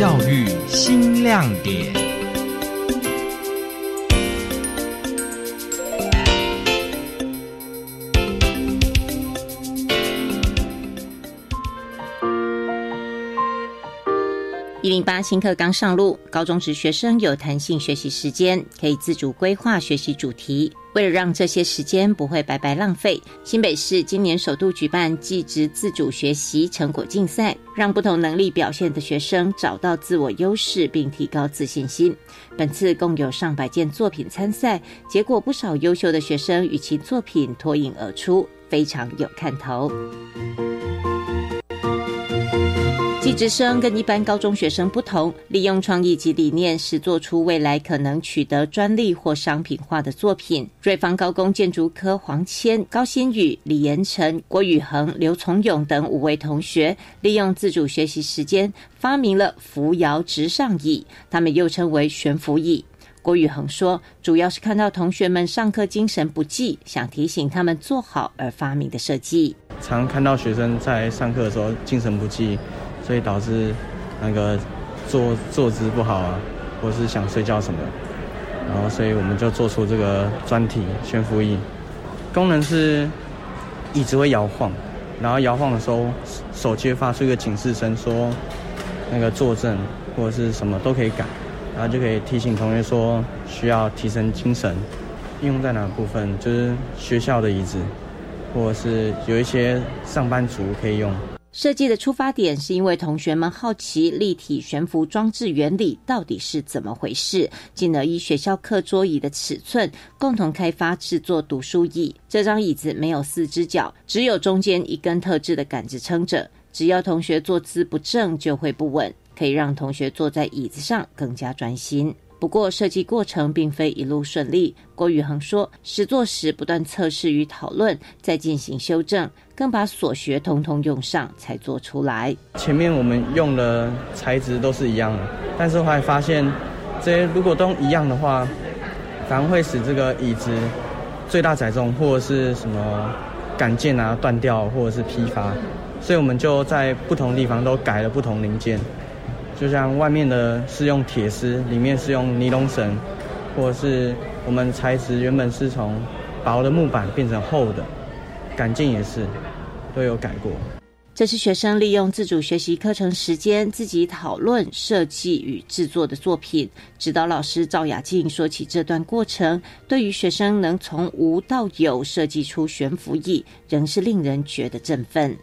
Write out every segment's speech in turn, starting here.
教育新亮点。一零八新课刚上路，高中职学生有弹性学习时间，可以自主规划学习主题。为了让这些时间不会白白浪费，新北市今年首度举办技职自主学习成果竞赛，让不同能力表现的学生找到自我优势，并提高自信心。本次共有上百件作品参赛，结果不少优秀的学生与其作品脱颖而出，非常有看头。技职生跟一般高中学生不同，利用创意及理念，是做出未来可能取得专利或商品化的作品。瑞芳高工建筑科黄谦、高新宇、李延成、郭宇恒、刘从勇等五位同学，利用自主学习时间，发明了扶摇直上椅，他们又称为悬浮椅。郭宇恒说，主要是看到同学们上课精神不济，想提醒他们做好而发明的设计。常看到学生在上课的时候精神不济。所以导致那个坐坐姿不好啊，或是想睡觉什么，然后所以我们就做出这个专题悬浮椅，功能是椅子会摇晃，然后摇晃的时候手机会发出一个警示声，说那个坐正或者是什么都可以改，然后就可以提醒同学说需要提升精神。应用在哪部分？就是学校的椅子，或者是有一些上班族可以用。设计的出发点是因为同学们好奇立体悬浮装置原理到底是怎么回事，进而依学校课桌椅的尺寸，共同开发制作读书椅。这张椅子没有四只脚，只有中间一根特制的杆子撑着，只要同学坐姿不正就会不稳，可以让同学坐在椅子上更加专心。不过，设计过程并非一路顺利。郭宇恒说，实作时不断测试与讨论，再进行修正，更把所学通通用上，才做出来。前面我们用的材质都是一样的，但是后来发现，这些如果都一样的话，反而会使这个椅子最大载重或者是什么杆件啊断掉，或者是批发，所以我们就在不同地方都改了不同零件。就像外面的是用铁丝，里面是用尼龙绳，或者是我们材质原本是从薄的木板变成厚的，杆件也是都有改过。这是学生利用自主学习课程时间自己讨论设计与制作的作品。指导老师赵雅静说起这段过程，对于学生能从无到有设计出悬浮翼，仍是令人觉得振奋。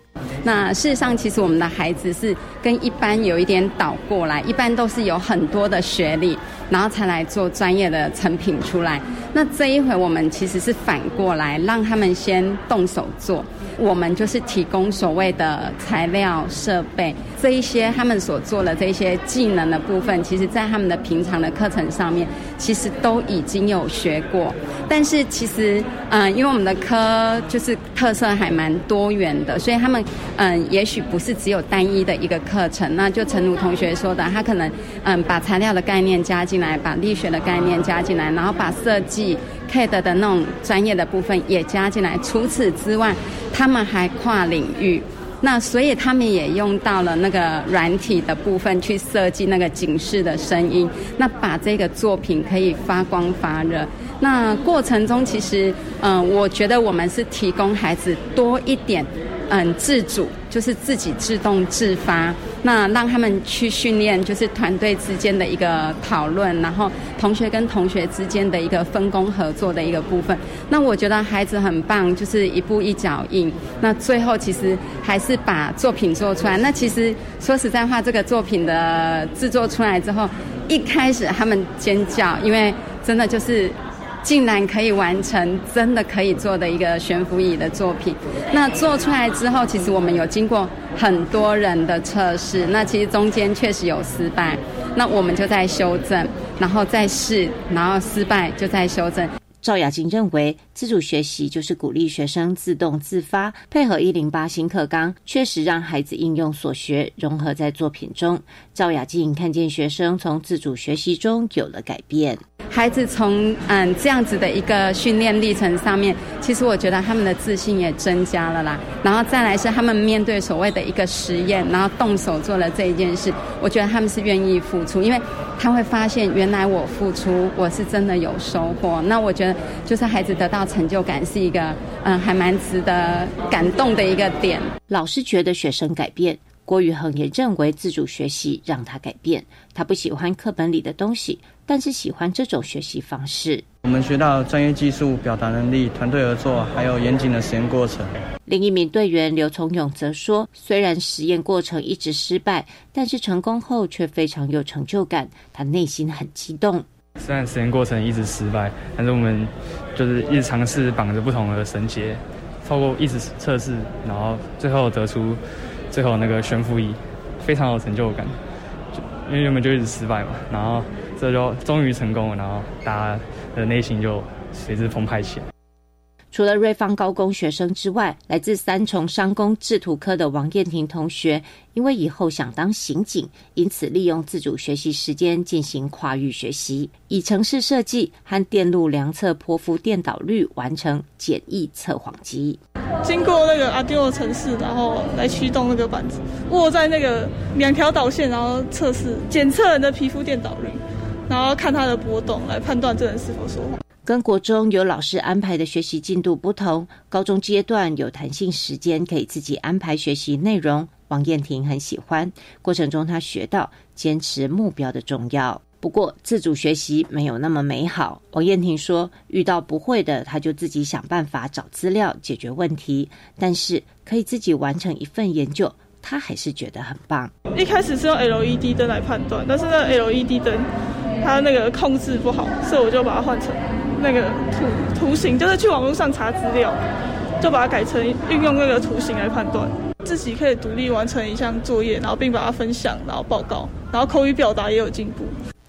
那事实上，其实我们的孩子是跟一般有一点倒过来，一般都是有很多的学历，然后才来做专业的成品出来。那这一回我们其实是反过来，让他们先动手做，我们就是提供所谓的材料、设备这一些他们所做的这些技能的部分，其实在他们的平常的课程上面，其实都已经有学过。但是其实，嗯，因为我们的科就是特色还蛮多元的，所以他们。嗯，也许不是只有单一的一个课程，那就陈如同学说的，他可能嗯把材料的概念加进来，把力学的概念加进来，然后把设计 CAD 的那种专业的部分也加进来。除此之外，他们还跨领域，那所以他们也用到了那个软体的部分去设计那个警示的声音，那把这个作品可以发光发热。那过程中其实嗯，我觉得我们是提供孩子多一点。嗯，自主就是自己自动自发，那让他们去训练，就是团队之间的一个讨论，然后同学跟同学之间的一个分工合作的一个部分。那我觉得孩子很棒，就是一步一脚印。那最后其实还是把作品做出来。那其实说实在话，这个作品的制作出来之后，一开始他们尖叫，因为真的就是。竟然可以完成真的可以做的一个悬浮椅的作品，那做出来之后，其实我们有经过很多人的测试，那其实中间确实有失败，那我们就在修正，然后再试，然后失败就在修正。赵雅静认为，自主学习就是鼓励学生自动自发，配合一零八新课纲，确实让孩子应用所学，融合在作品中。赵雅静看见学生从自主学习中有了改变。孩子从嗯这样子的一个训练历程上面，其实我觉得他们的自信也增加了啦。然后再来是他们面对所谓的一个实验，然后动手做了这一件事，我觉得他们是愿意付出，因为他会发现原来我付出我是真的有收获。那我觉得就是孩子得到成就感是一个嗯还蛮值得感动的一个点。老师觉得学生改变。郭宇恒也认为自主学习让他改变。他不喜欢课本里的东西，但是喜欢这种学习方式。我们学到专业技术、表达能力、团队合作，还有严谨的实验过程。另一名队员刘从勇则说：“虽然实验过程一直失败，但是成功后却非常有成就感，他内心很激动。虽然实验过程一直失败，但是我们就是一直尝试绑着不同的绳结，透过一直测试，然后最后得出。”最后那个悬浮仪非常有成就感，就因为原本就一直失败嘛，然后这就终于成功了，然后大家的内心就随之澎湃起来。除了瑞芳高工学生之外，来自三重商工制图科的王燕婷同学，因为以后想当刑警，因此利用自主学习时间进行跨域学习，以城市设计和电路量测泼妇电导率完成简易测谎机。经过那个 Arduino 程式，然后来驱动那个板子，握在那个两条导线，然后测试检测人的皮肤电导率，然后看它的波动来判断这人是否说谎。跟国中有老师安排的学习进度不同，高中阶段有弹性时间，可以自己安排学习内容。王燕婷很喜欢过程中，她学到坚持目标的重要。不过，自主学习没有那么美好。王燕婷说：“遇到不会的，她就自己想办法找资料解决问题。但是可以自己完成一份研究，她还是觉得很棒。一开始是用 LED 灯来判断，但是那 LED 灯他那个控制不好，所以我就把它换成。”那个图图形就是去网络上查资料，就把它改成运用那个图形来判断，自己可以独立完成一项作业，然后并把它分享，然后报告，然后口语表达也有进步。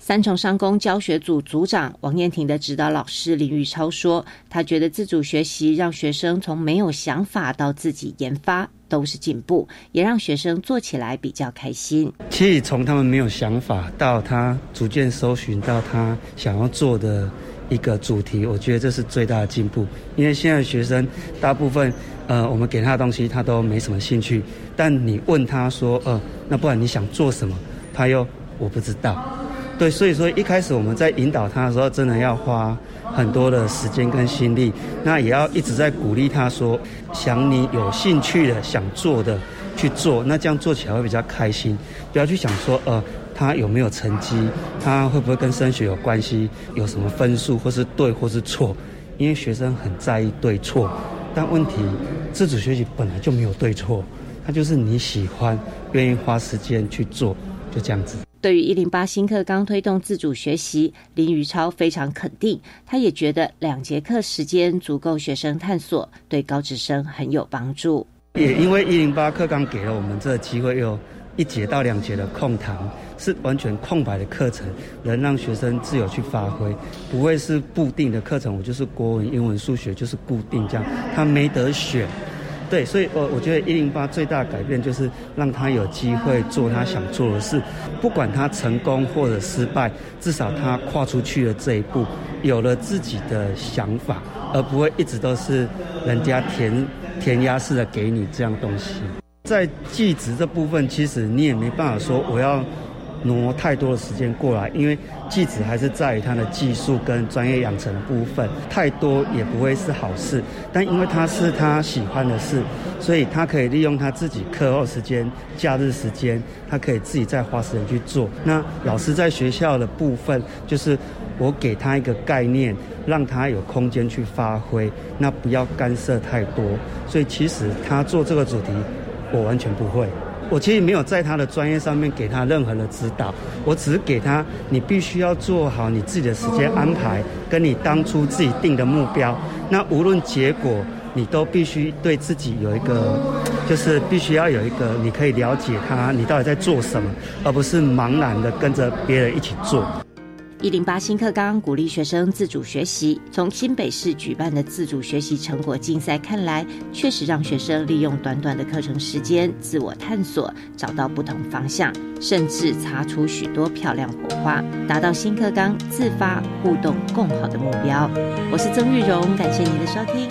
三重商工教学组组长王燕婷的指导老师林玉超说：“他觉得自主学习让学生从没有想法到自己研发都是进步，也让学生做起来比较开心。其实从他们没有想法到他逐渐搜寻到他想要做的。”一个主题，我觉得这是最大的进步。因为现在学生大部分，呃，我们给他的东西他都没什么兴趣。但你问他说，呃，那不然你想做什么？他又我不知道。对，所以说一开始我们在引导他的时候，真的要花很多的时间跟心力。那也要一直在鼓励他说，想你有兴趣的、想做的去做。那这样做起来会比较开心。不要去想说，呃。他有没有成绩？他会不会跟升学有关系？有什么分数，或是对，或是错？因为学生很在意对错，但问题自主学习本来就没有对错，它就是你喜欢、愿意花时间去做，就这样子。对于一零八新课纲推动自主学习，林宇超非常肯定，他也觉得两节课时间足够学生探索，对高职生很有帮助。也因为一零八课纲给了我们这个机会，有一节到两节的空堂。是完全空白的课程，能让学生自由去发挥，不会是固定的课程。我就是国文、英文、数学就是固定这样，他没得选。对，所以，我我觉得一零八最大的改变就是让他有机会做他想做的事，不管他成功或者失败，至少他跨出去了这一步，有了自己的想法，而不会一直都是人家填填鸭式的给你这样东西。在技职这部分，其实你也没办法说我要。挪太多的时间过来，因为技职还是在于他的技术跟专业养成部分，太多也不会是好事。但因为他是他喜欢的事，所以他可以利用他自己课后时间、假日时间，他可以自己再花时间去做。那老师在学校的部分，就是我给他一个概念，让他有空间去发挥，那不要干涉太多。所以其实他做这个主题，我完全不会。我其实没有在他的专业上面给他任何的指导，我只是给他，你必须要做好你自己的时间安排，跟你当初自己定的目标。那无论结果，你都必须对自己有一个，就是必须要有一个，你可以了解他，你到底在做什么，而不是茫然的跟着别人一起做。一零八新课纲鼓励学生自主学习。从新北市举办的自主学习成果竞赛看来，确实让学生利用短短的课程时间自我探索，找到不同方向，甚至擦出许多漂亮火花，达到新课纲自发互动共好的目标。我是曾玉荣，感谢您的收听。